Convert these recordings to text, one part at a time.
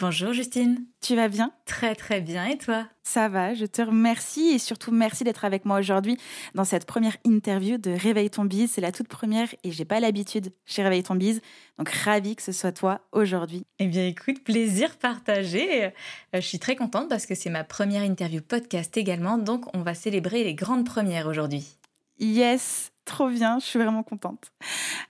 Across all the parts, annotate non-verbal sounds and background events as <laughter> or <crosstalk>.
Bonjour Justine. Tu vas bien? Très très bien et toi? Ça va, je te remercie et surtout merci d'être avec moi aujourd'hui dans cette première interview de Réveille ton bise. C'est la toute première et j'ai pas l'habitude chez Réveille ton bise. Donc ravi que ce soit toi aujourd'hui. Eh bien écoute, plaisir partagé. Euh, je suis très contente parce que c'est ma première interview podcast également. Donc on va célébrer les grandes premières aujourd'hui. Yes, trop bien, je suis vraiment contente.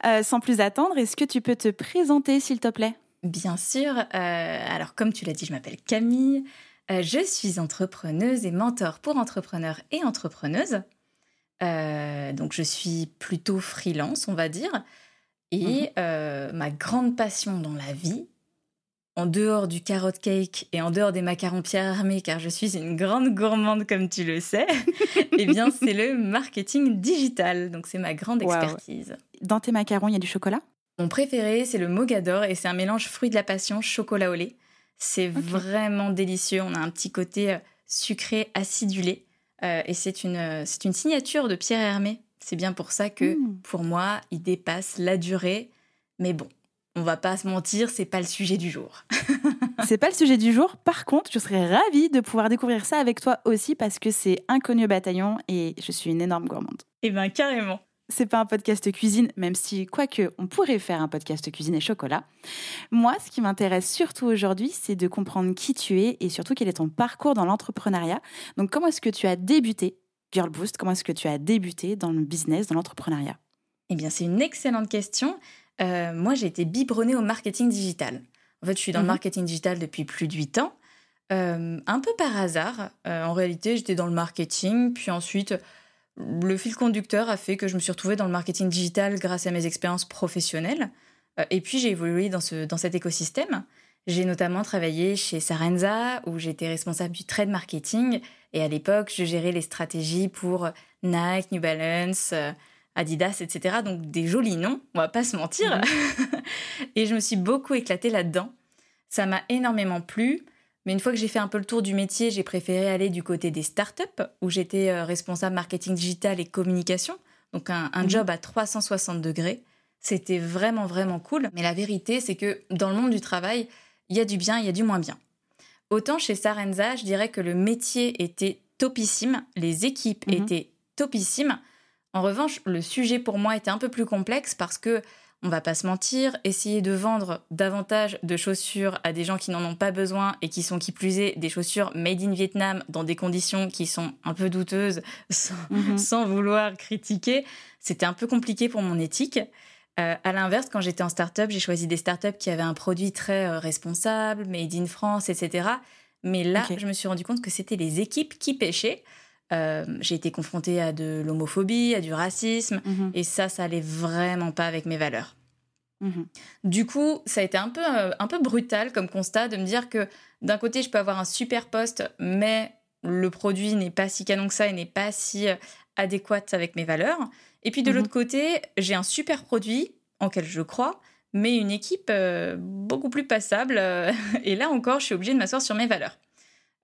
Euh, sans plus attendre, est-ce que tu peux te présenter s'il te plaît? Bien sûr. Euh, alors, comme tu l'as dit, je m'appelle Camille. Euh, je suis entrepreneuse et mentor pour entrepreneurs et entrepreneuses. Euh, donc, je suis plutôt freelance, on va dire. Et mhm. ma grande passion dans la vie, en dehors du carrot cake et en dehors des macarons Pierre Armé, car je suis une grande gourmande comme tu le sais, <laughs> eh bien c'est le marketing digital. Donc c'est ma grande expertise. Dans tes macarons, il y a du chocolat? Mon préféré, c'est le Mogador et c'est un mélange fruit de la passion chocolat au lait. C'est vraiment délicieux. On a un petit côté euh, sucré acidulé euh, et c'est une, euh, c'est une signature de Pierre Hermé. C'est bien pour ça que, mmh. pour moi, il dépasse la durée. Mais bon, on va pas se mentir, c'est pas le sujet du jour. <laughs> c'est pas le sujet du jour. Par contre, je serais ravie de pouvoir découvrir ça avec toi aussi parce que c'est inconnu au bataillon et je suis une énorme gourmande. Eh ben carrément c'est pas un podcast cuisine, même si, quoique, on pourrait faire un podcast cuisine et chocolat. Moi, ce qui m'intéresse surtout aujourd'hui, c'est de comprendre qui tu es et surtout quel est ton parcours dans l'entrepreneuriat. Donc, comment est-ce que tu as débuté Girl Boost Comment est-ce que tu as débuté dans le business, dans l'entrepreneuriat? Eh bien, c'est une excellente question. Euh, moi, j'ai été biberonnée au marketing digital. En fait, je suis dans le mhm. marketing digital depuis plus de 8 ans. Euh, un peu par hasard. Euh, en réalité, j'étais dans le marketing, puis ensuite le fil conducteur a fait que je me suis retrouvée dans le marketing digital grâce à mes expériences professionnelles. Euh, et puis j'ai évolué dans, ce, dans cet écosystème. J'ai notamment travaillé chez Sarenza où j'étais responsable du trade marketing et à l'époque je gérais les stratégies pour Nike, New Balance, euh, Adidas, etc. Donc des jolis noms, on va pas se mentir. Mhm. <laughs> et je me suis beaucoup éclatée là-dedans. Ça m'a énormément plu. Mais une fois que j'ai fait un peu le tour du métier, j'ai préféré aller du côté des startups, où j'étais euh, responsable marketing digital et communication. Donc un, mhm. job à 360 degrés. C'était vraiment, vraiment cool. Mais la vérité, c'est que dans le monde du travail, il y a du bien, il y a du moins bien. Autant chez Sarenza, je dirais que le métier était topissime, les équipes mhm. étaient topissimes. En revanche, le sujet pour moi était un peu plus complexe parce que on va pas se mentir, essayer de vendre davantage de chaussures à des gens qui n'en ont pas besoin et qui sont qui plus est des chaussures made in Vietnam dans des conditions qui sont un peu douteuses mhm. sans, vouloir critiquer, c'était un peu compliqué pour mon éthique. Euh, à l'inverse, quand j'étais en start-up, j'ai choisi des start-up qui avaient un produit très euh, responsable, made in France, etc. Mais là, je me suis rendu compte que c'était les équipes qui pêchaient. Euh, j'ai été confrontée à de l'homophobie, à du racisme, mhm. et ça, ça allait vraiment pas avec mes valeurs. Mhm. Du coup, ça a été un peu, euh, un peu brutal comme constat de me dire que d'un côté, je peux avoir un super poste, mais le produit n'est pas si canon que ça et n'est pas si euh, adéquat avec mes valeurs. Et puis de mhm. l'autre côté, j'ai un super produit en quel je crois, mais une équipe beaucoup plus passable. <laughs> et là encore, je suis obligée de m'asseoir sur mes valeurs.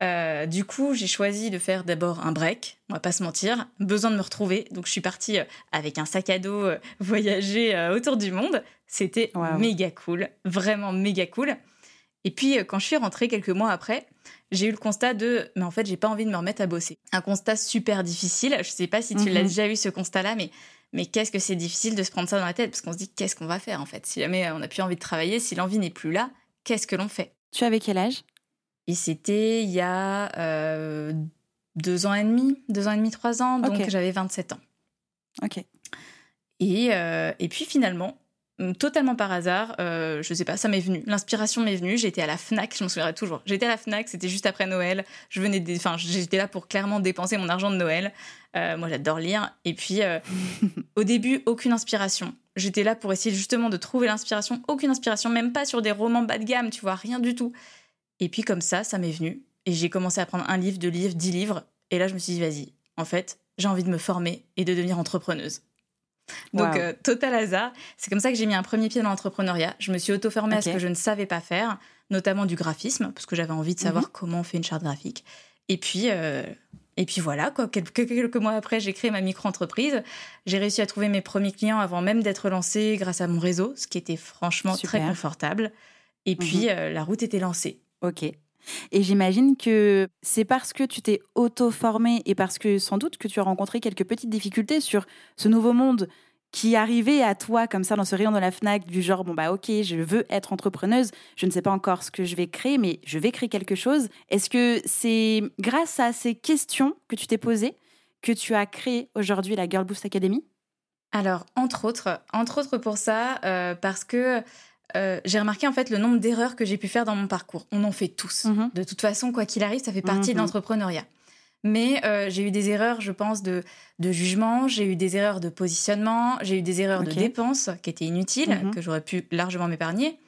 Euh, du coup, j'ai choisi de faire d'abord un break, on va pas se mentir, besoin de me retrouver. Donc, je suis partie euh, avec un sac à dos euh, <laughs> voyager autour du monde. C'était méga cool, vraiment méga cool. Et puis, quand je suis rentrée quelques mois après, j'ai eu le constat de, mais en fait, j'ai pas envie de me remettre à bosser. Un constat super difficile. Je sais pas si tu l'as mhm. déjà eu ce constat-là, mais mais qu'est-ce que c'est difficile de se prendre ça dans la tête? Parce qu'on se dit qu'est-ce qu'on va faire en fait? Si jamais on n'a plus envie de travailler, si l'envie n'est plus là, qu'est-ce que l'on fait? Tu avais quel âge? Et c'était il y a euh, deux ans et demi, deux ans et demi, trois ans, donc j'avais 27 ans. Ok. Et, euh, et puis finalement, mm, totalement par hasard, euh, je sais pas, ça m'est venu. L'inspiration m'est venue. J'étais à la Fnac, je m'en souviendrai toujours. J'étais à la Fnac, c'était juste après Noël. Je venais, enfin, j'étais là pour clairement dépenser mon argent de Noël. Euh, moi, j'adore lire. Et puis, <laughs> au début, aucune inspiration. J'étais là pour essayer justement de trouver l'inspiration. Aucune inspiration, même pas sur des romans bas de gamme, tu vois, rien du tout. Et puis comme ça, ça m'est venu. Et j'ai commencé à prendre un livre, deux livres, dix livres. Et là, je me suis dit, vas-y, en fait, j'ai envie de me former et de devenir entrepreneuse. Donc, Wow. euh, total hasard. C'est comme ça que j'ai mis un premier pied dans l'entrepreneuriat. Je me suis auto-formée à ce que je ne savais pas faire, notamment du graphisme, parce que j'avais envie de savoir Mhm. comment on fait une charte graphique. Et puis, euh, et puis voilà, quoi. Quelques, quelques mois après, j'ai créé ma micro-entreprise. J'ai réussi à trouver mes premiers clients avant même d'être lancée grâce à mon réseau, ce qui était franchement très confortable. Et puis, Mhm. euh, la route était lancée. Ok. Et j'imagine que c'est parce que tu t'es auto-formé et parce que sans doute que tu as rencontré quelques petites difficultés sur ce nouveau monde qui arrivait à toi comme ça dans ce rayon de la FNAC du genre bon bah ok je veux être entrepreneuse je ne sais pas encore ce que je vais créer mais je vais créer quelque chose est-ce que c'est grâce à ces questions que tu t'es posées que tu as créé aujourd'hui la Girl Boost Academy? Alors, entre autres, entre autres pour ça, euh, parce que euh, j'ai remarqué en fait le nombre d'erreurs que j'ai pu faire dans mon parcours. On en fait tous. Mhm. De toute façon, quoi qu'il arrive, ça fait partie de Mhm. l'entrepreneuriat. Mais euh, j'ai eu des erreurs, je pense, de, de jugement, j'ai eu des erreurs de positionnement, j'ai eu des erreurs de dépenses qui étaient inutiles, Mhm. que j'aurais pu largement m'épargner.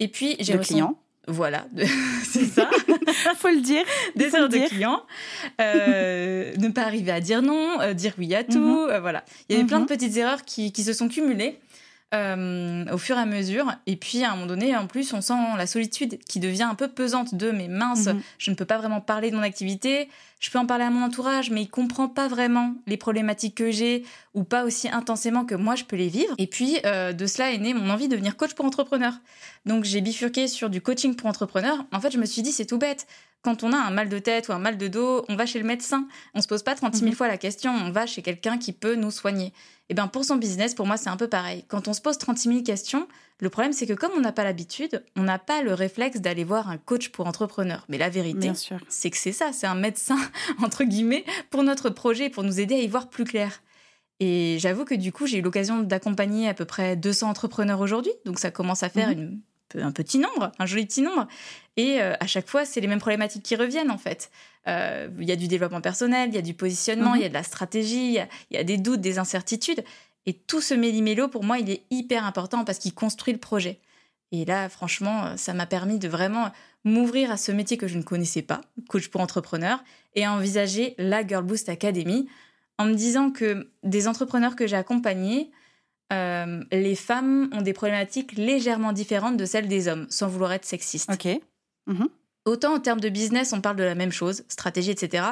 Et puis, j'ai de clients Voilà, de- <laughs> c'est <laughs> ça. faut le dire des erreurs de clients, euh, ne pas arriver à dire non, euh, dire oui à tout, voilà. Il y avait plein de petites erreurs qui, qui se sont cumulées euh, au fur et à mesure. Et puis à un moment donné, en plus, on sent la solitude qui devient un peu pesante de mais mince, Mhm. je ne peux pas vraiment parler de mon activité. Je peux en parler à mon entourage, mais il comprend pas vraiment les problématiques que j'ai ou pas aussi intensément que moi je peux les vivre. Et puis euh, de cela est née mon envie de devenir coach pour entrepreneurs. Donc j'ai bifurqué sur du coaching pour entrepreneurs. En fait, je me suis dit c'est tout bête. Quand on a un mal de tête ou un mal de dos, on va chez le médecin. On se pose pas 36 000 Mhm. fois la question, on va chez quelqu'un qui peut nous soigner. Et bien pour son business, pour moi, c'est un peu pareil. Quand on se pose 36 000 questions, le problème c'est que comme on n'a pas l'habitude, on n'a pas le réflexe d'aller voir un coach pour entrepreneurs. Mais la vérité, c'est que c'est ça, c'est un médecin, <laughs> entre guillemets, pour notre projet, pour nous aider à y voir plus clair. Et j'avoue que du coup, j'ai eu l'occasion d'accompagner à peu près 200 entrepreneurs aujourd'hui, donc ça commence à faire Mhm. une- un petit nombre, un joli petit nombre. Et euh, à chaque fois, c'est les mêmes problématiques qui reviennent en fait. Euh, Il y a du développement personnel, il y a du positionnement, il Mhm. y a de la stratégie, il y a- il y, a des doutes, des incertitudes. Et tout ce méli-mélo, pour moi, il est hyper important parce qu'il construit le projet. Et là, franchement, euh, ça m'a permis de vraiment m'ouvrir à ce métier que je ne connaissais pas, coach pour entrepreneurs, et à envisager la Girl Boost Academy en me disant que des entrepreneurs que j'ai accompagnés, euh, les femmes ont des problématiques légèrement différentes de celles des hommes, sans vouloir être sexiste. ok Autant en termes de business, on parle de la même chose, stratégie, etc.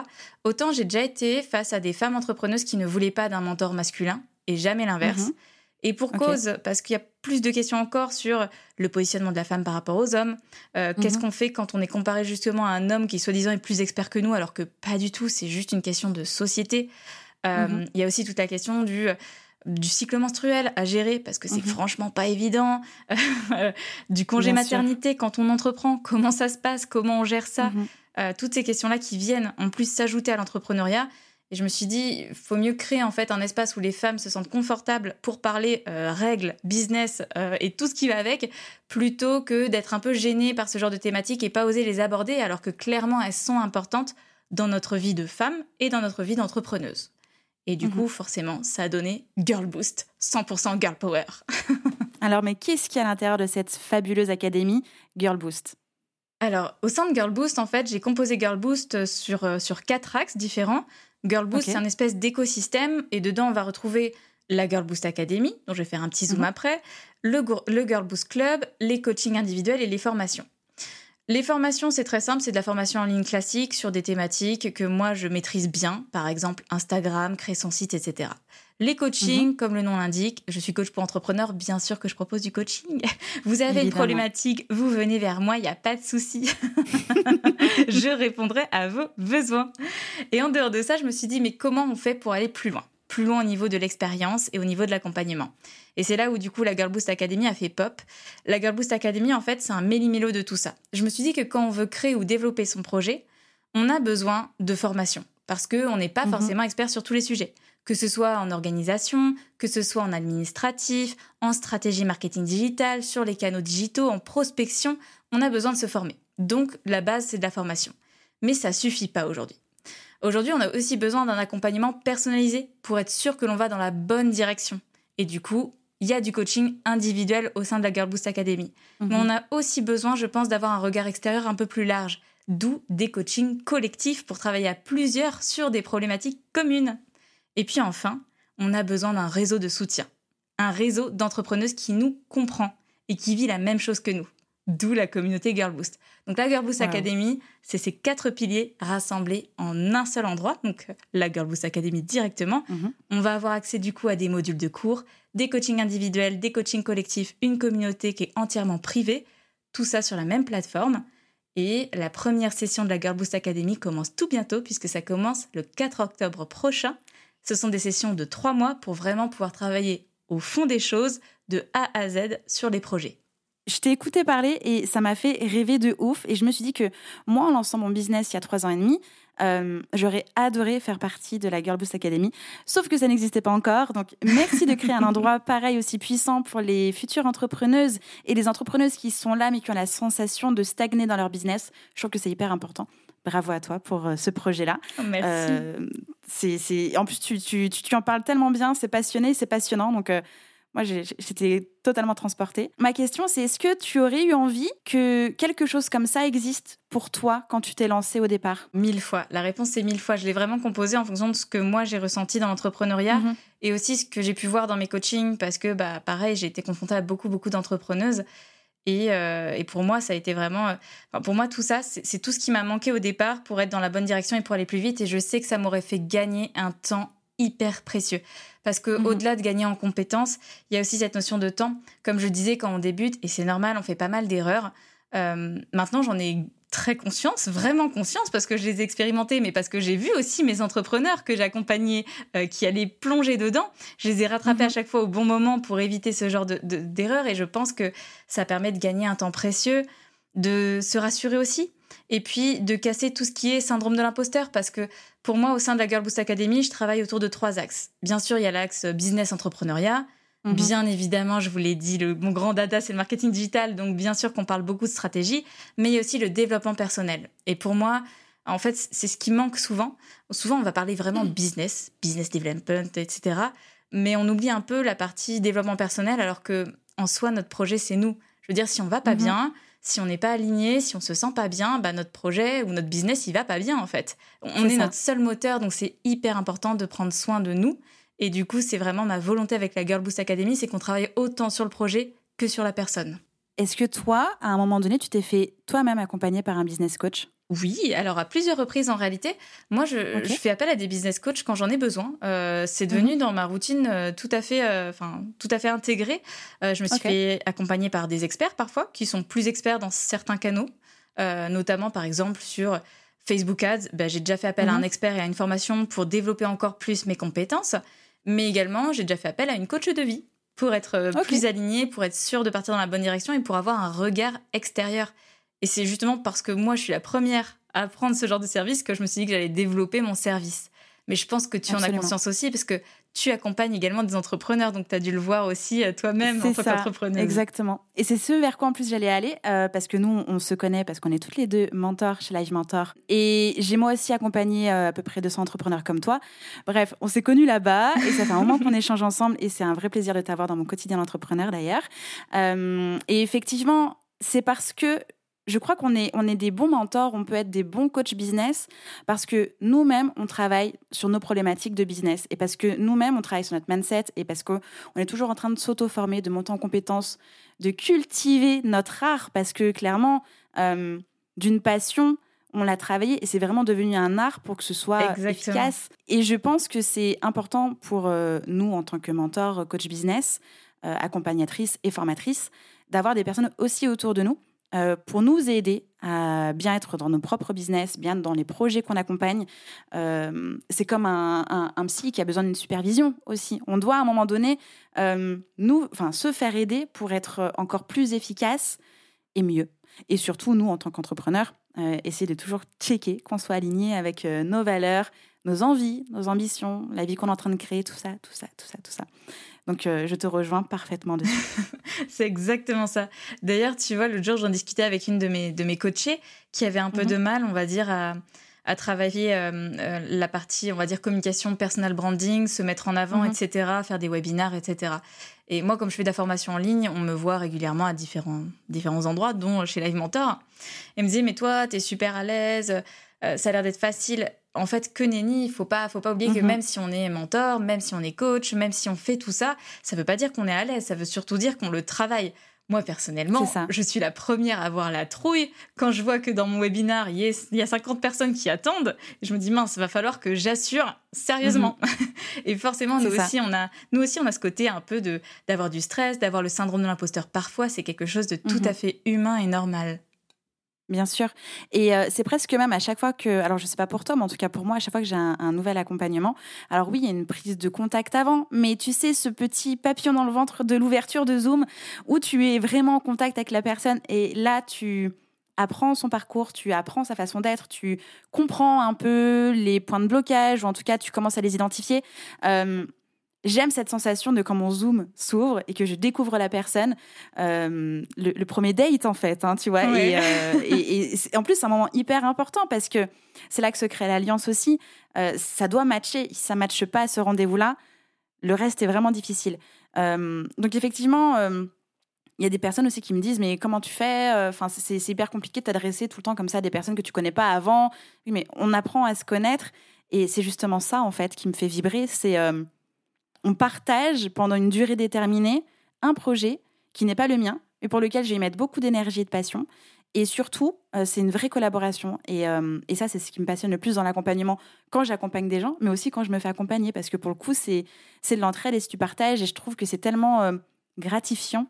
Autant j'ai déjà été face à des femmes entrepreneuses qui ne voulaient pas d'un mentor masculin et jamais l'inverse. Mhm. Et pour cause, parce qu'il y a plus de questions encore sur le positionnement de la femme par rapport aux hommes. Euh, Qu'est-ce Mhm. qu'on fait quand on est comparé justement à un homme qui soi-disant est plus expert que nous, alors que pas du tout, c'est juste une question de société. Euh, Mhm. Il y a aussi toute la question du du cycle menstruel à gérer parce que c'est Mhm. franchement pas évident <laughs> du congé Bien sûr. maternité quand on entreprend comment ça se passe comment on gère ça Mhm. euh, toutes ces questions-là qui viennent en plus s'ajouter à l'entrepreneuriat. Et je me suis dit, il faut mieux créer en fait un espace où les femmes se sentent confortables pour parler euh, règles, business euh, et tout ce qui va avec, plutôt que d'être un peu gênées par ce genre de thématiques et pas oser les aborder, alors que clairement elles sont importantes dans notre vie de femme et dans notre vie d'entrepreneuse. Et du Mhm. coup, forcément, ça a donné Girl Boost, 100% Girl Power. <laughs> Alors, mais qu'est-ce qu'il y a à l'intérieur de cette fabuleuse académie Girl Boost? Alors, au sein de Girl Boost, en fait, j'ai composé Girl Boost sur, euh, sur quatre axes différents. Girl Boost, c'est un espèce d'écosystème et dedans, on va retrouver la Girl Boost Academy, dont je vais faire un petit zoom Mhm. après, le, le Girl Boost Club, les coachings individuels et les formations. Les formations, c'est très simple, c'est de la formation en ligne classique sur des thématiques que moi je maîtrise bien, par exemple Instagram, créer son site, etc. Les coachings, Mhm. comme le nom l'indique, je suis coach pour entrepreneurs, bien sûr que je propose du coaching. <laughs> Vous avez une problématique, vous venez vers moi, il n'y a pas de souci. <laughs> je répondrai à vos besoins. Et en dehors de ça, je me suis dit, mais comment on fait pour aller plus loin? Plus loin au niveau de l'expérience et au niveau de l'accompagnement. Et c'est là où, du coup, la Girl Boost Academy a fait pop. La Girl Boost Academy, en fait, c'est un méli-mélo de tout ça. Je me suis dit que quand on veut créer ou développer son projet, on a besoin de formation. Parce qu'on n'est pas Mhm. forcément expert sur tous les sujets. que ce soit en organisation, que ce soit en administratif, en stratégie marketing digital, sur les canaux digitaux, en prospection, on a besoin de se former. Donc la base, c'est de la formation. Mais ça suffit pas aujourd'hui. Aujourd'hui, on a aussi besoin d'un accompagnement personnalisé pour être sûr que l'on va dans la bonne direction. Et du coup, il y a du coaching individuel au sein de la Girl Boost Academy. Mais Mhm. on a aussi besoin, je pense, d'avoir un regard extérieur un peu plus large, d'où des coachings collectifs pour travailler à plusieurs sur des problématiques communes. Et puis enfin, on a besoin d'un réseau de soutien, un réseau d'entrepreneuses qui nous comprend et qui vit la même chose que nous. D'où la communauté Girl Boost. Donc la Girl Boost Wow. Academy, c'est ces quatre piliers rassemblés en un seul endroit, donc la Girl Boost Academy directement. Mhm. On va avoir accès du coup à des modules de cours, des coachings individuels, des coachings collectifs, une communauté qui est entièrement privée, tout ça sur la même plateforme. Et la première session de la Girl Boost Academy commence tout bientôt puisque ça commence le 4 octobre prochain. Ce sont des sessions de trois mois pour vraiment pouvoir travailler au fond des choses, de A à Z sur les projets. Je t'ai écouté parler et ça m'a fait rêver de ouf. Et je me suis dit que moi, en lançant mon business il y a trois ans et demi, euh, j'aurais adoré faire partie de la Girl Boost Academy. Sauf que ça n'existait pas encore. Donc, merci de créer un <laughs> endroit pareil aussi puissant pour les futures entrepreneuses et les entrepreneuses qui sont là mais qui ont la sensation de stagner dans leur business. Je trouve que c'est hyper important. Bravo à toi pour euh, ce projet-là. Merci. Euh, c'est, c'est... En plus, tu, tu, tu, tu en parles tellement bien, c'est passionné, c'est passionnant. Donc, euh, moi, j'étais totalement transportée. Ma question, c'est est-ce que tu aurais eu envie que quelque chose comme ça existe pour toi quand tu t'es lancée au départ? Mille fois. La réponse, c'est mille fois. Je l'ai vraiment composée en fonction de ce que moi j'ai ressenti dans l'entrepreneuriat Mhm. et aussi ce que j'ai pu voir dans mes coachings parce que, bah, pareil, j'ai été confrontée à beaucoup, beaucoup d'entrepreneuses. Et, euh, et pour moi, ça a été vraiment. euh, enfin, pour moi, tout ça, c'est tout ce qui m'a manqué au départ pour être dans la bonne direction et pour aller plus vite. Et je sais que ça m'aurait fait gagner un temps hyper précieux. Parce que Mhm. au-delà de gagner en compétences, il y a aussi cette notion de temps. Comme je disais, quand on débute, et c'est normal, on fait pas mal d'erreurs. Euh, maintenant, j'en ai très conscience, vraiment conscience, parce que je les ai expérimentés, mais parce que j'ai vu aussi mes entrepreneurs que j'accompagnais euh, qui allaient plonger dedans. Je les ai rattrapés Mhm. à chaque fois au bon moment pour éviter ce genre de- de- d'erreurs, et je pense que ça permet de gagner un temps précieux, de se rassurer aussi, et puis de casser tout ce qui est syndrome de l'imposteur, parce que pour moi, au sein de la Girl Boost Academy, je travaille autour de trois axes. Bien sûr, il y a l'axe business entrepreneuriat, Mhm. Bien évidemment, je vous l'ai dit, le, mon grand dada, c'est le marketing digital. Donc, bien sûr qu'on parle beaucoup de stratégie, mais il y a aussi le développement personnel. Et pour moi, en fait, c'est ce qui manque souvent. Souvent, on va parler vraiment business, business development, etc. Mais on oublie un peu la partie développement personnel, alors que en soi, notre projet, c'est nous. Je veux dire, si on va pas Mhm. bien, si on n'est pas aligné, si on se sent pas bien, bah, notre projet ou notre business, il va pas bien, en fait. On est ça. notre seul moteur, donc c'est hyper important de prendre soin de nous. Et du coup, c'est vraiment ma volonté avec la Girl Boost Academy, c'est qu'on travaille autant sur le projet que sur la personne. Est-ce que toi, à un moment donné, tu t'es fait toi-même accompagner par un business coach? Oui, alors à plusieurs reprises en réalité. Moi, je, fais appel à des business coachs quand j'en ai besoin. Euh, c'est devenu dans ma routine euh, tout à fait, euh, enfin tout à fait intégré. Je me suis Ok. fait accompagner par des experts parfois, qui sont plus experts dans certains canaux, notamment par exemple sur Facebook Ads. Ben, j'ai déjà fait appel à Mhm. un expert et à une formation pour développer encore plus mes compétences, mais également j'ai déjà fait appel à une coach de vie pour être plus alignée, pour être sûre de partir dans la bonne direction et pour avoir un regard extérieur. Et c'est justement parce que moi, je suis la première à prendre ce genre de service que je me suis dit que j'allais développer mon service. Mais je pense que tu en as conscience aussi parce que tu accompagnes également des entrepreneurs, donc tu as dû le voir aussi euh, toi-même en tant ça, qu'entrepreneuse. Exactement. Et c'est ce vers quoi en plus j'allais aller, euh, parce que nous, on se connaît, parce qu'on est toutes les deux mentors chez Live Mentor. Et j'ai moi aussi accompagné euh, à peu près 200 entrepreneurs comme toi. Bref, on s'est connus là-bas, et ça fait un moment <laughs> qu'on échange ensemble, et c'est un vrai plaisir de t'avoir dans mon quotidien d'entrepreneur d'ailleurs. Euh, et effectivement, c'est parce que je crois qu'on est, on est des bons mentors, on peut être des bons coachs business parce que nous-mêmes, on travaille sur nos problématiques de business et parce que nous-mêmes, on travaille sur notre mindset et parce qu'on est toujours en train de s'auto-former, de monter en compétences, de cultiver notre art parce que clairement, euh, d'une passion, on l'a travaillé et c'est vraiment devenu un art pour que ce soit Exactement. efficace. Et je pense que c'est important pour euh, nous, en tant que mentors, coach business, euh, accompagnatrices et formatrices, d'avoir des personnes aussi autour de nous euh, pour nous aider à bien être dans nos propres business, bien dans les projets qu'on accompagne. Euh, c'est comme un, un- psy qui a besoin d'une supervision aussi. On doit à un moment donné euh, nous, enfin, se faire aider pour être encore plus efficace et mieux. Et surtout, nous, en tant qu'entrepreneurs, essayer de toujours checker qu'on soit aligné avec nos valeurs, nos envies, nos ambitions, la vie qu'on est en train de créer, tout ça, tout ça, tout ça, tout ça. Donc, je te rejoins parfaitement dessus. <laughs> c'est exactement ça. D'ailleurs, tu vois, le jour, j'en discutais avec une de mes, de mes coachées qui avait un peu mhm. de mal, on va dire, à, à travailler euh, euh, la partie, on va dire, communication, personal branding, se mettre en avant, mhm. etc., faire des webinars, etc. Et moi, comme je fais de la formation en ligne, on me voit régulièrement à différents, différents endroits, dont chez Live Mentor. Et me disait, mais toi, tu es super à l'aise, euh, ça a l'air d'être facile. En fait, que nenni, il faut pas, faut pas oublier que mhm. même si on est mentor, même si on est coach, même si on fait tout ça, ça veut pas dire qu'on est à l'aise, ça veut surtout dire qu'on le travaille. Moi, personnellement, je suis la première à avoir la trouille quand je vois que dans mon webinar, il y, a 50 personnes qui attendent. Je me dis, mince, va falloir que j'assure sérieusement. Mhm. <laughs> et forcément, nous aussi, on a, nous aussi, on a ce côté un peu de d'avoir du stress, d'avoir le syndrome de l'imposteur. Parfois, c'est quelque chose de tout mhm. à fait humain et normal. Bien sûr. Et euh, c'est presque même à chaque fois que, alors je sais pas pour toi, mais en tout cas pour moi, à chaque fois que j'ai un, nouvel accompagnement, alors oui, il y a une prise de contact avant, mais tu sais, ce petit papillon dans le ventre de l'ouverture de Zoom où tu es vraiment en contact avec la personne et là, tu apprends son parcours, tu apprends sa façon d'être, tu comprends un peu les points de blocage, ou en tout cas, tu commences à les identifier. Euh, J'aime cette sensation de quand mon zoom s'ouvre et que je découvre la personne, euh, le, premier date en fait, hein, tu vois. Euh, et, en plus, c'est un moment hyper important parce que c'est là que se crée l'alliance aussi. Euh, ça doit matcher. Si ça ne matche pas à ce rendez-vous-là, le reste est vraiment difficile. donc effectivement, il y a des personnes aussi qui me disent mais comment tu fais Enfin, c'est hyper compliqué de t'adresser tout le temps comme ça à des personnes que tu connais pas avant. Oui, mais on apprend à se connaître et c'est justement ça en fait qui me fait vibrer. C'est on partage pendant une durée déterminée un projet qui n'est pas le mien, mais pour lequel je vais y mettre beaucoup d'énergie et de passion. Et surtout, euh, c'est une vraie collaboration. Euh, et, ça, c'est ce qui me passionne le plus dans l'accompagnement quand j'accompagne des gens, mais aussi quand je me fais accompagner, parce que pour le coup, c'est de l'entraide et si tu partages. Et je trouve que c'est tellement euh, gratifiant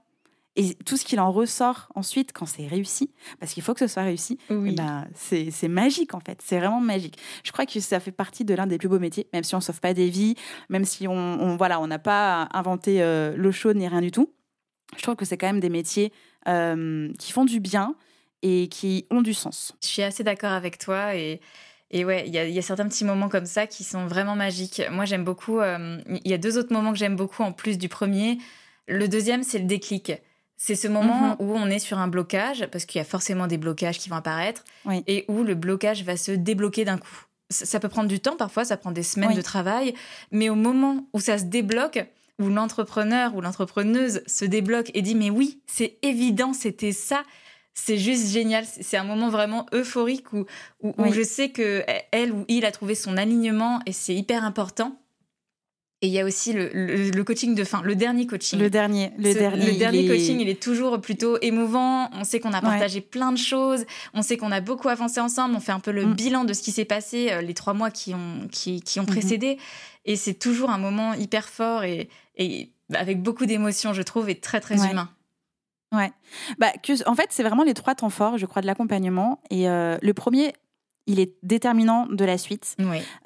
et tout ce qu'il en ressort ensuite quand c'est réussi, parce qu'il faut que ce soit réussi, eh ben, c'est magique en fait. C'est vraiment magique. Je crois que ça fait partie de l'un des plus beaux métiers, même si on ne sauve pas des vies, même si on, voilà, on n'a pas inventé euh, l'eau chaude ni rien du tout. Je trouve que c'est quand même des métiers euh, qui font du bien et qui ont du sens. Je suis assez d'accord avec toi et. Et ouais, il y, y, a certains petits moments comme ça qui sont vraiment magiques. Moi, j'aime beaucoup. Euh, il y a deux autres moments que j'aime beaucoup en plus du premier. Le deuxième, c'est le déclic. C'est ce moment mhm. où on est sur un blocage, parce qu'il y a forcément des blocages qui vont apparaître, et où le blocage va se débloquer d'un coup. Ça, peut prendre du temps, parfois ça prend des semaines de travail, mais au moment où ça se débloque, où l'entrepreneur ou l'entrepreneuse se débloque et dit mais oui, c'est évident, c'était ça, c'est juste génial. C'est un moment vraiment euphorique où, où, où je sais que elle ou il a trouvé son alignement et c'est hyper important. Et il y a aussi le, coaching de fin, le dernier coaching. Le dernier, le dernier. Le dernier coaching, il est toujours plutôt émouvant. On sait qu'on a partagé plein de choses. On sait qu'on a beaucoup avancé ensemble. On fait un peu le mm. bilan de ce qui s'est passé euh, les trois mois qui ont, qui, qui ont mm-hmm. précédé. Et c'est toujours un moment hyper fort et, et avec beaucoup d'émotions, je trouve, et très, très humain. Ouais. Bah, que, en fait, c'est vraiment les trois temps forts, je crois, de l'accompagnement. Et euh, le premier, il est déterminant de la suite.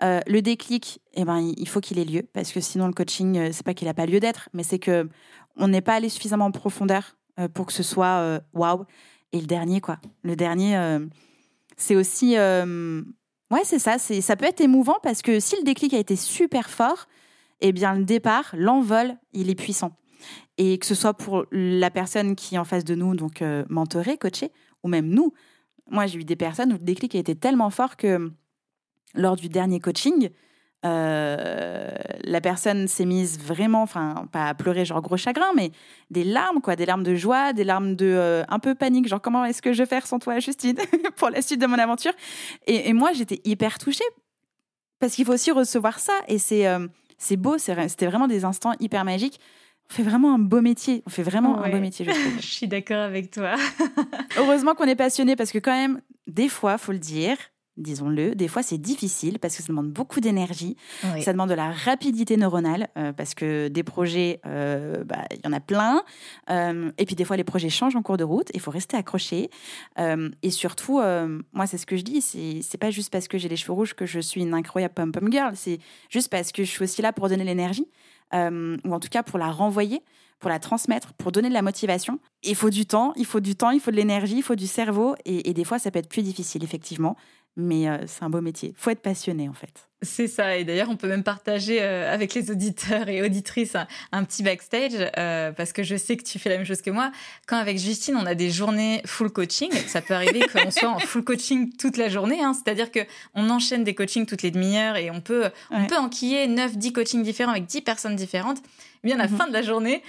Euh, le déclic, eh ben, il faut qu'il ait lieu, parce que sinon le coaching, euh, c'est pas qu'il n'a pas lieu d'être, mais c'est que on n'est pas allé suffisamment en profondeur euh, pour que ce soit waouh. Et le dernier, quoi. Le dernier, c'est aussi, ouais, c'est ça. C'est, ça peut être émouvant parce que si le déclic a été super fort, eh bien le départ, l'envol, il est puissant. Et que ce soit pour la personne qui est en face de nous, donc mentorée, coachée, ou même nous, moi, j'ai eu des personnes où le déclic a été tellement fort que lors du dernier coaching, euh, la personne s'est mise vraiment, enfin, pas à pleurer genre gros chagrin, mais des larmes, quoi, des larmes de joie, des larmes de euh, un peu panique, genre comment est-ce que je vais faire sans toi, Justine, <laughs> pour la suite de mon aventure? Et, moi, j'étais hyper touchée parce qu'il faut aussi recevoir ça et c'est euh, c'est beau, c'était vraiment des instants hyper magiques on fait vraiment un beau métier. On fait vraiment un beau métier, je trouve. <laughs> je suis d'accord avec toi. <laughs> Heureusement qu'on est passionné parce que quand même, des fois, faut le dire, disons-le, des fois c'est difficile parce que ça demande beaucoup d'énergie, ça demande de la rapidité neuronale euh, parce que des projets, euh, bah, il y en a plein. Euh, et puis des fois les projets changent en cours de route, il faut rester accroché. et surtout, moi c'est ce que je dis, c'est pas juste parce que j'ai les cheveux rouges que je suis une incroyable pom-pom girl, c'est juste parce que je suis aussi là pour donner l'énergie. Euh, ou en tout cas pour la renvoyer, pour la transmettre, pour donner de la motivation. il faut du temps, il faut du temps, il faut de l'énergie, il faut du cerveau. Et, des fois, ça peut être plus difficile, effectivement. Mais euh, c'est un beau métier. faut être passionné, en fait. C'est ça. Et d'ailleurs, on peut même partager euh, avec les auditeurs et auditrices un, petit backstage, euh, parce que je sais que tu fais la même chose que moi. Quand avec Justine, on a des journées full coaching, ça peut arriver <laughs> qu'on soit en full coaching toute la journée. Hein. C'est-à-dire que on enchaîne des coachings toutes les demi-heures et on peut, on peut enquiller 9, 10 coachings différents avec 10 personnes différentes. Et bien, à la mhm. fin de la journée,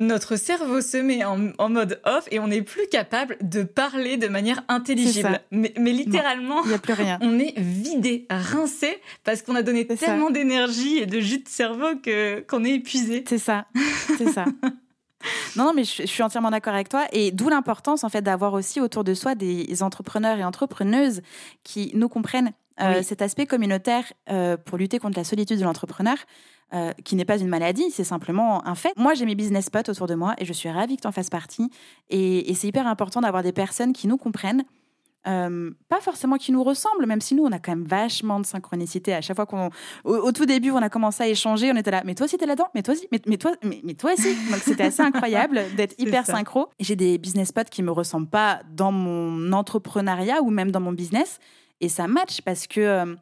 notre cerveau se met en, mode off et on n'est plus capable de parler de manière intelligible. Mais, littéralement, a plus rien. <laughs> on est vidé, rincé, parce qu'on a donné tellement d'énergie et de jus de cerveau que qu'on est épuisé. C'est ça, c'est ça. <laughs> Non, non, mais je, suis entièrement d'accord avec toi. Et d'où l'importance, en fait, d'avoir aussi autour de soi des entrepreneurs et entrepreneuses qui nous comprennent euh, cet aspect communautaire euh, pour lutter contre la solitude de l'entrepreneur. Euh, qui n'est pas une maladie, c'est simplement un fait. Moi, j'ai mes business spots autour de moi et je suis ravie que tu en fasses partie. Et, c'est hyper important d'avoir des personnes qui nous comprennent, pas forcément qui nous ressemblent, même si nous, on a quand même vachement de synchronicité. À chaque fois qu'on, au, tout début, on a commencé à échanger, on était là, mais toi aussi, t'es là-dedans, mais toi aussi, mais, mais toi, mais, mais, toi aussi. Donc, c'était assez incroyable <laughs> d'être hyper synchro. J'ai des business spots qui me ressemblent pas dans mon entrepreneuriat ou même dans mon business et ça match parce que, euh,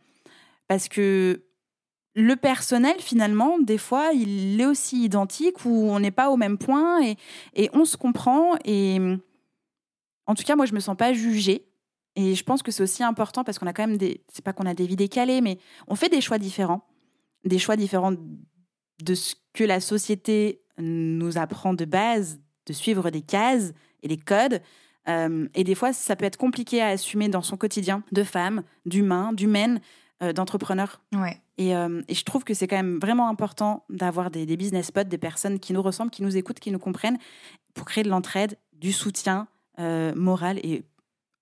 parce que le personnel, finalement, des fois, il est aussi identique ou on n'est pas au même point et, et, on se comprend. Et en tout cas, moi, je me sens pas jugée. Et je pense que c'est aussi important parce qu'on a quand même des. C'est pas qu'on a des vies décalées, mais on fait des choix différents. Des choix différents de ce que la société nous apprend de base, de suivre des cases et des codes. Euh, et des fois, ça peut être compliqué à assumer dans son quotidien de femme, d'humain, d'humaine, euh, d'entrepreneur. Ouais. Et, euh, et, je trouve que c'est quand même vraiment important d'avoir des, business spots, des personnes qui nous ressemblent, qui nous écoutent, qui nous comprennent, pour créer de l'entraide, du soutien moral et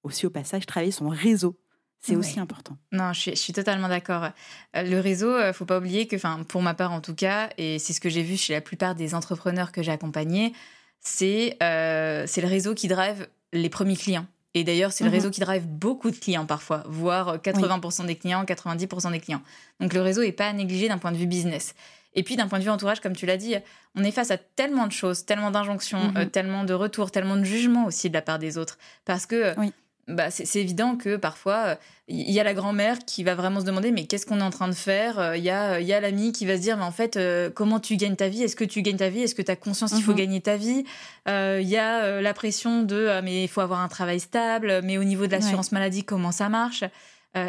aussi au passage travailler son réseau. C'est aussi important. Non, je suis, je suis totalement d'accord. Le réseau, faut pas oublier que, enfin, pour ma part en tout cas, et c'est ce que j'ai vu chez la plupart des entrepreneurs que j'ai accompagnés, c'est c'est le réseau qui drive les premiers clients. Et d'ailleurs, c'est le mhm. réseau qui drive beaucoup de clients parfois, voire 80% des clients, 90% des clients. Donc le réseau n'est pas à négliger d'un point de vue business. Et puis d'un point de vue entourage, comme tu l'as dit, on est face à tellement de choses, tellement d'injonctions, mhm. euh, tellement de retours, tellement de jugements aussi de la part des autres. Parce que bah, c'est évident que parfois, il y a la grand-mère qui va vraiment se demander mais qu'est-ce qu'on est en train de faire? Euh, Il y a, y a l'ami qui va se dire mais en fait, euh, comment tu gagnes ta vie? Est-ce que tu gagnes ta vie? Est-ce que tu as conscience qu'il faut mhm. gagner ta vie? Euh, Il y a la pression de mais il faut avoir un travail stable, mais au niveau de l'assurance maladie, comment ça marche?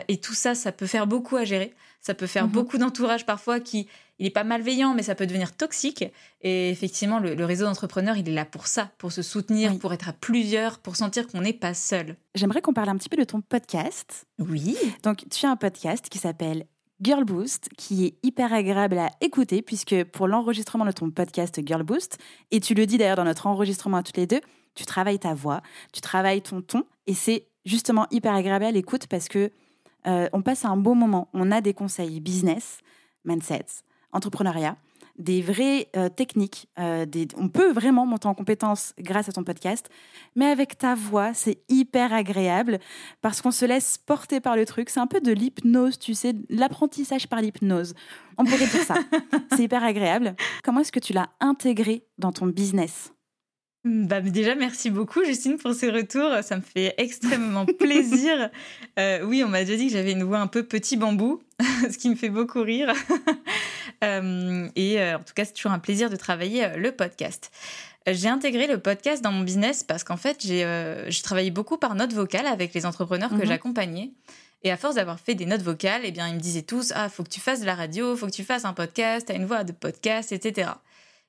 Et tout ça, ça peut faire beaucoup à gérer. Ça peut faire mhm. beaucoup d'entourage parfois qui il n'est pas malveillant, mais ça peut devenir toxique. Et effectivement, le, réseau d'entrepreneurs, il est là pour ça, pour se soutenir, pour être à plusieurs, pour sentir qu'on n'est pas seul. J'aimerais qu'on parle un petit peu de ton podcast. Oui. Donc, tu as un podcast qui s'appelle Girl Boost, qui est hyper agréable à écouter, puisque pour l'enregistrement de ton podcast Girl Boost, et tu le dis d'ailleurs dans notre enregistrement à toutes les deux, tu travailles ta voix, tu travailles ton ton, et c'est justement hyper agréable à l'écoute parce que euh, on passe un beau moment. On a des conseils business, mindset, entrepreneuriat, des vraies euh, techniques. Euh, on peut vraiment monter en compétence grâce à ton podcast, mais avec ta voix, c'est hyper agréable parce qu'on se laisse porter par le truc. C'est un peu de l'hypnose, tu sais, l'apprentissage par l'hypnose. On pourrait dire ça. <laughs> c'est hyper agréable. Comment est-ce que tu l'as intégré dans ton business? Bah, déjà, merci beaucoup, Justine, pour ces retours. Ça me fait extrêmement <laughs> plaisir. Euh, oui, on m'a déjà dit que j'avais une voix un peu petit bambou, <laughs> ce qui me fait beaucoup rire. <laughs> Euh, et euh, en tout cas, c'est toujours un plaisir de travailler le podcast. J'ai intégré le podcast dans mon business parce qu'en fait, j'ai travaillé beaucoup par note vocale avec les entrepreneurs que mhm. j'accompagnais. Et à force d'avoir fait des notes vocales, eh bien, ils me disaient tous Ah, faut que tu fasses de la radio, faut que tu fasses un podcast, t'as une voix de podcast, etc.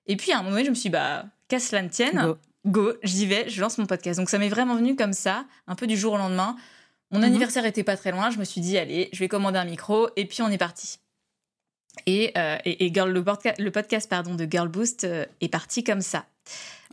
Et puis à un moment, je me suis dit, bah, qu'à cela ne tienne, go, j'y vais, je lance mon podcast. Donc ça m'est vraiment venu comme ça, un peu du jour au lendemain. Mon mhm. anniversaire était pas très loin, je me suis dit, allez, je vais commander un micro, et puis on est parti. Et, euh, et, Girl, le, le, podcast pardon, de Girl Boost euh, est parti comme ça.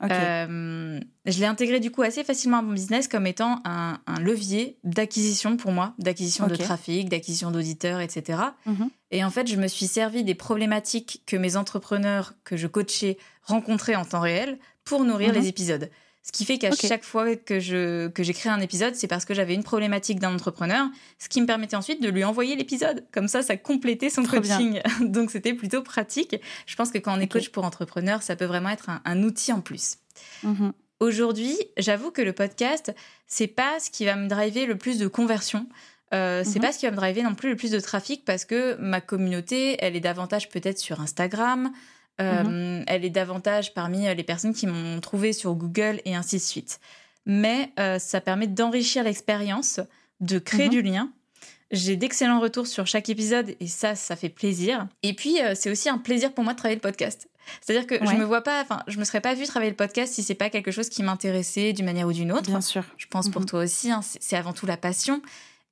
Euh, je l'ai intégré du coup assez facilement à mon business comme étant un, levier d'acquisition pour moi, d'acquisition de trafic, d'acquisition d'auditeurs, etc. Mhm. Et en fait, je me suis servi des problématiques que mes entrepreneurs que je coachais rencontraient en temps réel pour nourrir mhm. les épisodes. Ce qui fait qu'à chaque fois que je que j'ai créé un épisode, c'est parce que j'avais une problématique d'un entrepreneur, ce qui me permettait ensuite de lui envoyer l'épisode. Comme ça, ça complétait son coaching. <laughs> Donc c'était plutôt pratique. Je pense que quand on est coach pour entrepreneur, ça peut vraiment être un, outil en plus. Mhm. Aujourd'hui, j'avoue que le podcast, c'est pas ce qui va me driver le plus de conversion. Euh, c'est Mhm. pas ce qui va me driver non plus le plus de trafic parce que ma communauté, elle est davantage peut-être sur Instagram, euh, elle est davantage parmi euh, les personnes qui m'ont trouvé sur Google et ainsi de suite. Mais euh, ça permet d'enrichir l'expérience, de créer Mhm. du lien. J'ai d'excellents retours sur chaque épisode et ça, ça fait plaisir. Et puis, euh, c'est aussi un plaisir pour moi de travailler le podcast. C'est-à-dire que je me vois pas, enfin, je me serais pas vue travailler le podcast si c'est pas quelque chose qui m'intéressait d'une manière ou d'une autre. Bien sûr. Je pense pour Mhm. toi aussi, hein, c'est avant tout la passion.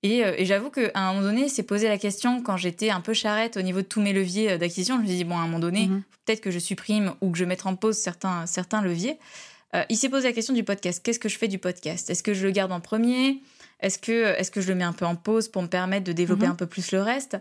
Et, euh, et j'avoue qu'à un moment donné, c'est posé la question quand j'étais un peu charrette au niveau de tous mes leviers euh, d'acquisition. Je me suis dit, bon, à un moment donné, Mhm. peut-être que je supprime ou que je mette en pause certains, certains leviers. Euh, il s'est posé la question du podcast. Qu'est-ce que je fais du podcast? Est-ce que je le garde en premier? Est-ce que, est que je le mets un peu en pause pour me permettre de développer Mhm. un peu plus le reste?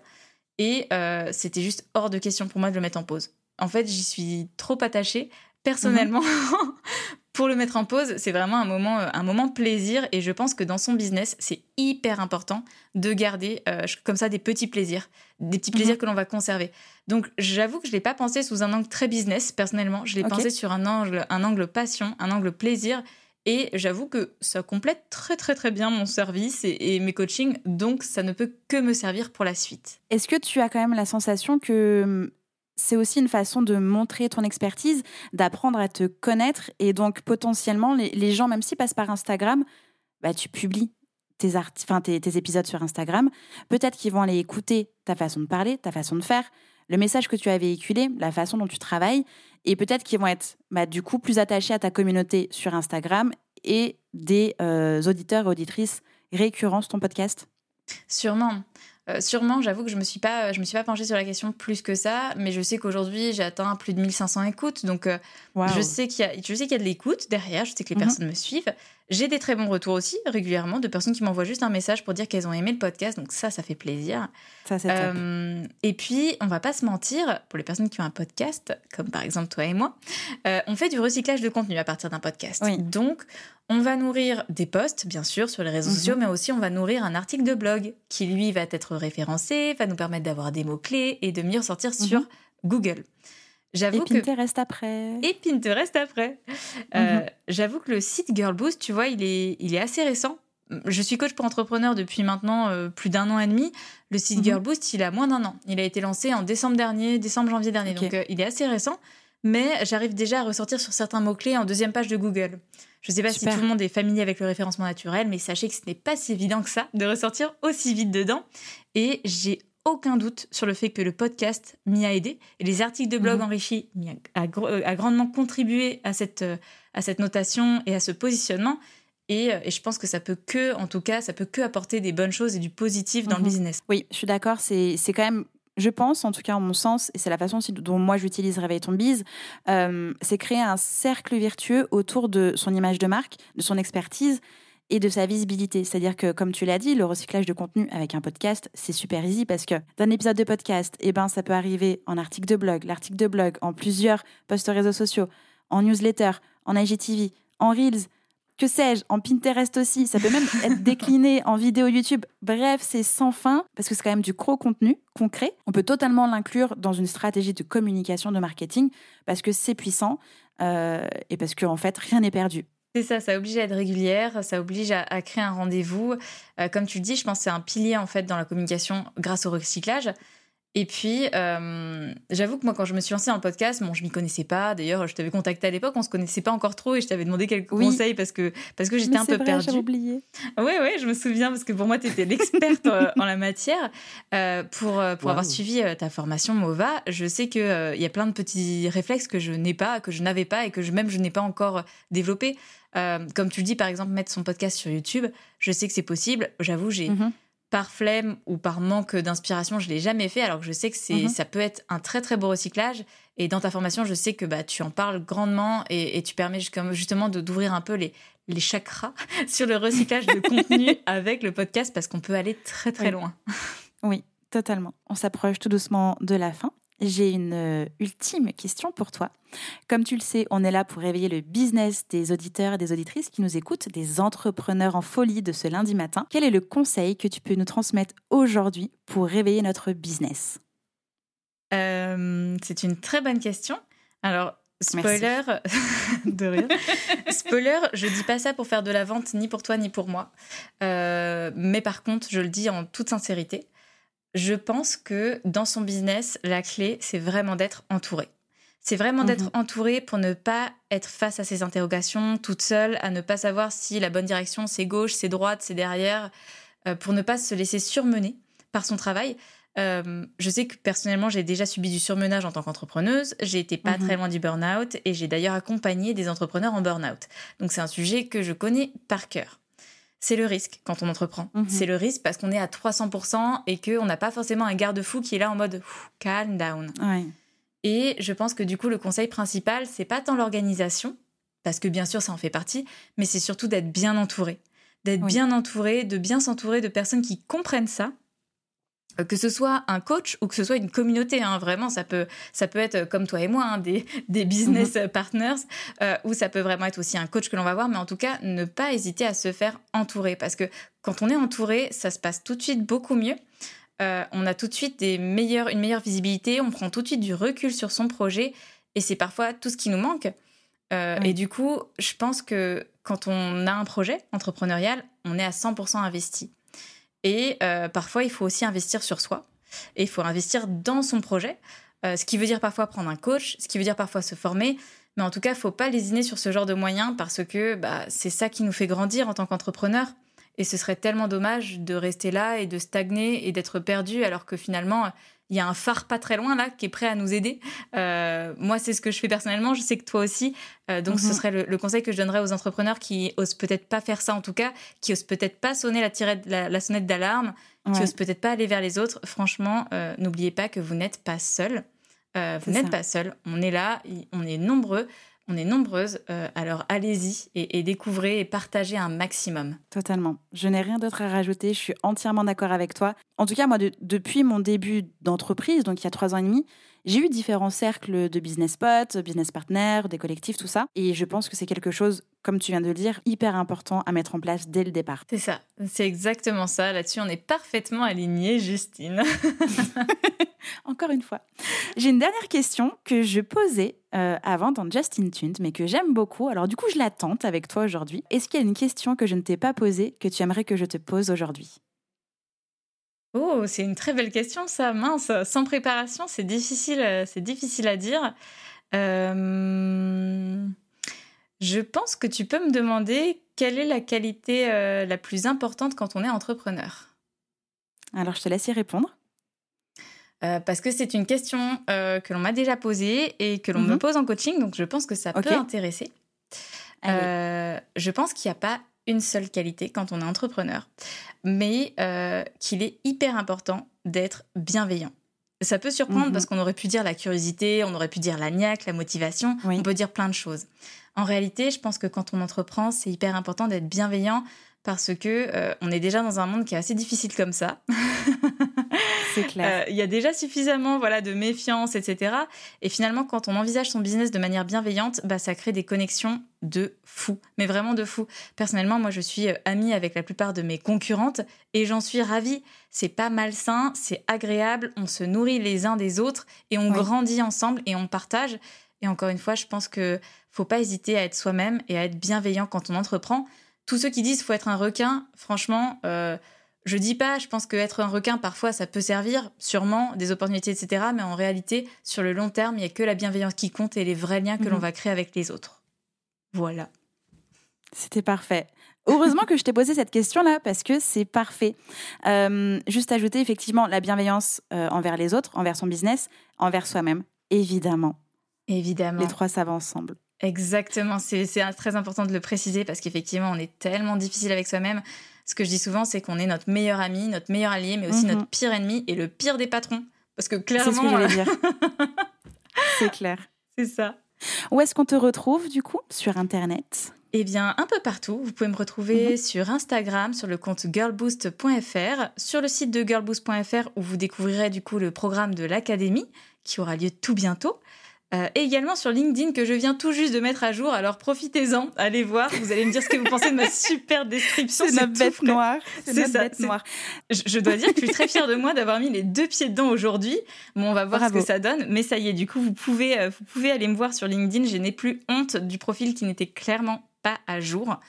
Et euh, c'était juste hors de question pour moi de le mettre en pause. En fait, j'y suis trop attachée. Personnellement, <laughs> pour le mettre en pause, c'est vraiment un moment, euh, un moment plaisir. Et je pense que dans son business, c'est hyper important de garder euh, comme ça des petits plaisirs, des petits plaisirs Mhm. que l'on va conserver. Donc, j'avoue que je l'ai pas pensé sous un angle très business, personnellement. Je l'ai pensé sur un angle, un angle passion, un angle plaisir. Et j'avoue que ça complète très très très bien mon service et, et mes coachings, donc ça ne peut que me servir pour la suite. Est-ce que tu as quand même la sensation que hum, c'est aussi une façon de montrer ton expertise, d'apprendre à te connaître et donc potentiellement les, gens, même s'ils passent par Instagram, bah, tu publies tes, tes épisodes sur Instagram. Peut-être qu'ils vont aller écouter ta façon de parler, ta façon de faire, le message que tu as véhiculé, la façon dont tu travailles, et peut-être qu'ils vont être bah, du coup plus attachés à ta communauté sur Instagram et des euh, auditeurs et auditrices récurrents sur ton podcast. Sûrement. Euh, sûrement, j'avoue que je me suis pas, je me suis pas penchée sur la question plus que ça, mais je sais qu'aujourd'hui j'ai atteint plus de 1500 écoutes, donc euh, je sais qu'il y a, je sais qu'il y a de l'écoute derrière, je sais que les Mhm. personnes me suivent. J'ai des très bons retours aussi régulièrement de personnes qui m'envoient juste un message pour dire qu'elles ont aimé le podcast, donc ça, ça fait plaisir. Ça, c'est top. Euh, et puis, on va pas se mentir, pour les personnes qui ont un podcast, comme par exemple toi et moi, euh, on fait du recyclage de contenu à partir d'un podcast. Oui. Donc, on va nourrir des posts, bien sûr, sur les réseaux Mhm. sociaux, mais aussi on va nourrir un article de blog qui, lui, va être référencé, va nous permettre d'avoir des mots-clés et de mieux sortir sur Mhm. Google. Et J'avoue que Pinterest après. et Pinterest après. Euh, Mhm. J'avoue que le site Girl Boost, tu vois, il est, il est assez récent. Je suis coach pour entrepreneurs depuis maintenant euh, plus d'un an et demi. Le site Mhm. Girl Boost, il a moins d'un an. Il a été lancé en décembre dernier, décembre-janvier dernier. Donc, euh, il est assez récent. Mais j'arrive déjà à ressortir sur certains mots-clés en deuxième page de Google. Je ne sais pas Super. si tout le monde est familier avec le référencement naturel, mais sachez que ce n'est pas si évident que ça de ressortir aussi vite dedans. Et j'ai aucun doute sur le fait que le podcast m'y a aidé et les articles de blog Mhm. enrichis m'y a, a gro- euh, a grandement contribué à cette, euh, à cette notation et à ce positionnement. Et, euh, et je pense que ça peut que, en tout cas, ça peut que apporter des bonnes choses et du positif dans Mhm. le business. Oui, je suis d'accord. C'est c'est quand même, je pense, en tout cas en mon sens, et c'est la façon aussi dont moi j'utilise Réveille ton bise, euh, c'est créer un cercle vertueux autour de son image de marque, de son expertise et de sa visibilité. C'est-à-dire que, comme tu l'as dit, le recyclage de contenu avec un podcast, c'est super easy parce que d'un épisode de podcast, eh ben, ça peut arriver en article de blog, l'article de blog, en plusieurs posts réseaux sociaux, en newsletter, en IGTV, en Reels, que sais-je, en Pinterest aussi. Ça peut même être <laughs> décliné en vidéo YouTube. Bref, c'est sans fin parce que c'est quand même du gros contenu concret. On peut totalement l'inclure dans une stratégie de communication, de marketing parce que c'est puissant euh, et parce qu'en en fait, rien n'est perdu. C'est ça, ça oblige à être régulière, ça oblige à, à créer un rendez-vous. Euh, comme tu le dis, je pense que c'est un pilier en fait dans la communication grâce au recyclage. Et puis, euh, j'avoue que moi, quand je me suis lancée dans le podcast, bon, je m'y connaissais pas. D'ailleurs, je t'avais contacté à l'époque, on se connaissait pas encore trop, et je t'avais demandé quelques Oui. conseils parce que parce que j'étais un peu vrai, J'avais perdue. oublié. Oui, oui, je me souviens parce que pour moi, tu étais l'experte euh, en la matière. Euh, pour euh, pour Wow. avoir suivi euh, ta formation MOVA, je sais qu'il il y a plein de petits réflexes que je n'ai pas, que je n'avais pas et que je, même je n'ai pas encore euh, développé. Euh, comme tu le dis, par exemple, mettre son podcast sur YouTube, je sais que c'est possible. J'avoue, j'ai Mhm. par flemme ou par manque d'inspiration, je l'ai jamais fait, alors que je sais que c'est, Mhm. ça peut être un très très beau recyclage. Et dans ta formation, je sais que bah, tu en parles grandement et, et tu permets justement- d'ouvrir un peu les, les chakras <laughs> sur le recyclage de contenu <laughs> avec le podcast parce qu'on peut aller très très Oui. loin. Oui, totalement. On s'approche tout doucement de la fin. J'ai une euh, ultime question pour toi. Comme tu le sais, on est là pour réveiller le business des auditeurs et des auditrices qui nous écoutent, des entrepreneurs en folie de ce lundi matin. Quel est le conseil que tu peux nous transmettre aujourd'hui pour réveiller notre business? Euh, c'est une très bonne question. Alors, spoiler, <laughs> de rien. spoiler, je dis pas ça pour faire de la vente ni pour toi ni pour moi. Euh, mais par contre, je le dis en toute sincérité, je pense que dans son business, la clé, c'est vraiment d'être entouré. C'est vraiment d'être mhm. entouré pour ne pas être face à ces interrogations toute seule, à ne pas savoir si la bonne direction c'est gauche, c'est droite, c'est derrière, euh, pour ne pas se laisser surmener par son travail. Euh, je sais que personnellement, j'ai déjà subi du surmenage en tant qu'entrepreneuse. J'ai été pas mhm. très loin du burn-out et j'ai d'ailleurs accompagné des entrepreneurs en burn-out. Donc c'est un sujet que je connais par cœur. C'est le risque quand on entreprend. Mhm. C'est le risque parce qu'on est à 300% et qu'on n'a pas forcément un garde-fou qui est là en mode calm down. Et je pense que du coup, le conseil principal, c'est pas tant l'organisation, parce que bien sûr, ça en fait partie, mais c'est surtout d'être bien entouré. D'être bien entouré, de bien s'entourer de personnes qui comprennent ça que ce soit un coach ou que ce soit une communauté, hein, vraiment, ça peut, ça peut être comme toi et moi, hein, des, <laughs> des, business mhm. partners, euh, ou ça peut vraiment être aussi un coach que l'on va voir, mais en tout cas, ne pas hésiter à se faire entourer, parce que quand on est entouré, ça se passe tout de suite beaucoup mieux. Euh, on a tout de suite des meilleures, une meilleure visibilité, on prend tout de suite du recul sur son projet, et c'est parfois tout ce qui nous manque. Et du coup, je pense que quand on a un projet entrepreneurial, on est à 100% investi. Et euh, parfois, il faut aussi investir sur soi. Et il faut investir dans son projet. Euh, ce qui veut dire parfois prendre un coach, ce qui veut dire parfois se former. Mais en tout cas, faut pas lésiner sur ce genre de moyens parce que bah, c'est ça qui nous fait grandir en tant qu'entrepreneur. Et ce serait tellement dommage de rester là et de stagner et d'être perdu alors que finalement, il y a un phare pas très loin là qui est prêt à nous aider. Euh, moi, c'est ce que je fais personnellement. Je sais que toi aussi. Euh, donc, ce mhm. serait le, conseil que je donnerais aux entrepreneurs qui osent peut-être pas faire ça en tout cas, qui osent peut-être pas sonner la, la, sonnette d'alarme, qui osent peut-être pas aller vers les autres. Franchement, euh, n'oubliez pas que vous n'êtes pas seul. vous n'êtes pas seul. On est là, on est nombreux. On est nombreuses, euh, alors allez-y et, découvrez et partagez un maximum. Totalement. Je n'ai rien d'autre à rajouter, je suis entièrement d'accord avec toi. En tout cas, moi, depuis mon début d'entreprise, donc il y a trois ans et demi, j'ai eu différents cercles de business potes, business partners, des collectifs, tout ça. Et je pense que c'est quelque chose, comme tu viens de le dire, hyper important à mettre en place dès le départ. C'est ça, c'est exactement ça. Là-dessus, on est parfaitement alignés, Justine. <laughs> <laughs> Encore une fois. J'ai une dernière question que je posais euh, avant dans Justin Tunes, mais que j'aime beaucoup. Alors du coup, je la tente avec toi aujourd'hui. Est-ce qu'il y a une question que je ne t'ai pas posée que tu aimerais que je te pose aujourd'hui? Oh, c'est une très belle question, ça. Mince, sans préparation, c'est difficile, euh, c'est difficile à dire. Euh, je pense que tu peux me demander quelle est la qualité euh, la plus importante quand on est entrepreneur. Alors, je te laisse y répondre. Parce que c'est une question que l'on m'a déjà posée et que l'on me mhm. pose en coaching, donc je pense que ça peut intéresser. je pense qu'il n'y a pas une seule qualité quand on est entrepreneur, mais euh, qu'il est hyper important d'être bienveillant. Ça peut surprendre mhm. parce qu'on aurait pu dire la curiosité, on aurait pu dire la niaque, la motivation, on peut dire plein de choses. En réalité, je pense que quand on entreprend, c'est hyper important d'être bienveillant parce que euh, on est déjà dans un monde qui est assez difficile comme ça. <laughs> C'est clair. Euh, il y a déjà suffisamment voilà de méfiance, etc. Et finalement, quand on envisage son business de manière bienveillante, bah ça crée des connexions de fou, mais vraiment de fou. Personnellement, moi, je suis euh, amie avec la plupart de mes concurrentes et j'en suis ravie. C'est pas malsain, c'est agréable, on se nourrit les uns des autres et on grandit ensemble et on partage. Et encore une fois, je pense que faut pas hésiter à être soi-même et à être bienveillant quand on entreprend tous ceux qui disent faut être un requin, franchement, euh, je dis pas, je pense qu'être un requin, parfois, ça peut servir, sûrement, des opportunités, etc. Mais en réalité, sur le long terme, il n'y a que la bienveillance qui compte et les vrais liens que l'on mhm. va créer avec les autres. Voilà. C'était parfait. Heureusement que je t'ai posé cette question-là parce que c'est parfait. Euh, juste ajouter effectivement la bienveillance euh, envers les autres, envers son business, envers soi-même, évidemment. Évidemment. Les trois, ça va ensemble. Exactement, c'est très important de le préciser parce qu'effectivement, on est tellement difficile avec soi-même. Ce que je dis souvent, c'est qu'on est notre meilleur ami, notre meilleur allié, mais aussi mhm. notre pire ennemi et le pire des patrons. Parce que clairement. C'est ce que j'allais dire. <laughs> c'est clair. C'est ça. Où est-ce qu'on te retrouve du coup Sur Internet? Eh bien, un peu partout. Vous pouvez me retrouver mhm. sur Instagram, sur le compte girlboost.fr, sur le site de girlboost.fr où vous découvrirez du coup le programme de l'académie qui aura lieu tout bientôt. Euh, et également sur LinkedIn que je viens tout juste de mettre à jour. Alors profitez-en, allez voir. Vous allez me dire ce que vous pensez de ma <laughs> super description. C'est notre bête noire. C'est ça. Bête noire. Je, dois dire que je suis très fière de moi d'avoir mis les deux pieds dedans aujourd'hui. Bon, on va voir ce que ça donne. Mais ça y est, du coup, vous pouvez, euh, vous pouvez aller me voir sur LinkedIn. Je n'ai plus honte du profil qui n'était clairement pas à jour.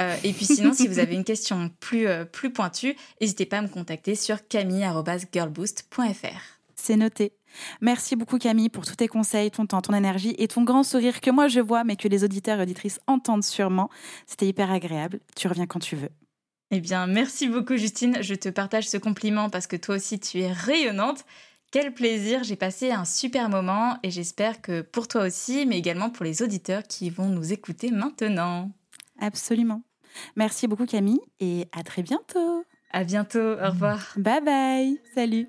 Euh, et puis sinon, si vous avez une question plus, plus pointue, n'hésitez pas à me contacter sur camille.girlboost.fr. C'est noté. Merci beaucoup Camille pour tous tes conseils, ton temps, ton énergie et ton grand sourire que moi je vois mais que les auditeurs et auditrices entendent sûrement. C'était hyper agréable. Tu reviens quand tu veux. Eh bien, merci beaucoup Justine. Je te partage ce compliment parce que toi aussi tu es rayonnante. Quel plaisir, j'ai passé un super moment et j'espère que pour toi aussi, mais également pour les auditeurs qui vont nous écouter maintenant. Absolument. Merci beaucoup Camille et à très bientôt. À bientôt, au revoir. Bye bye, salut.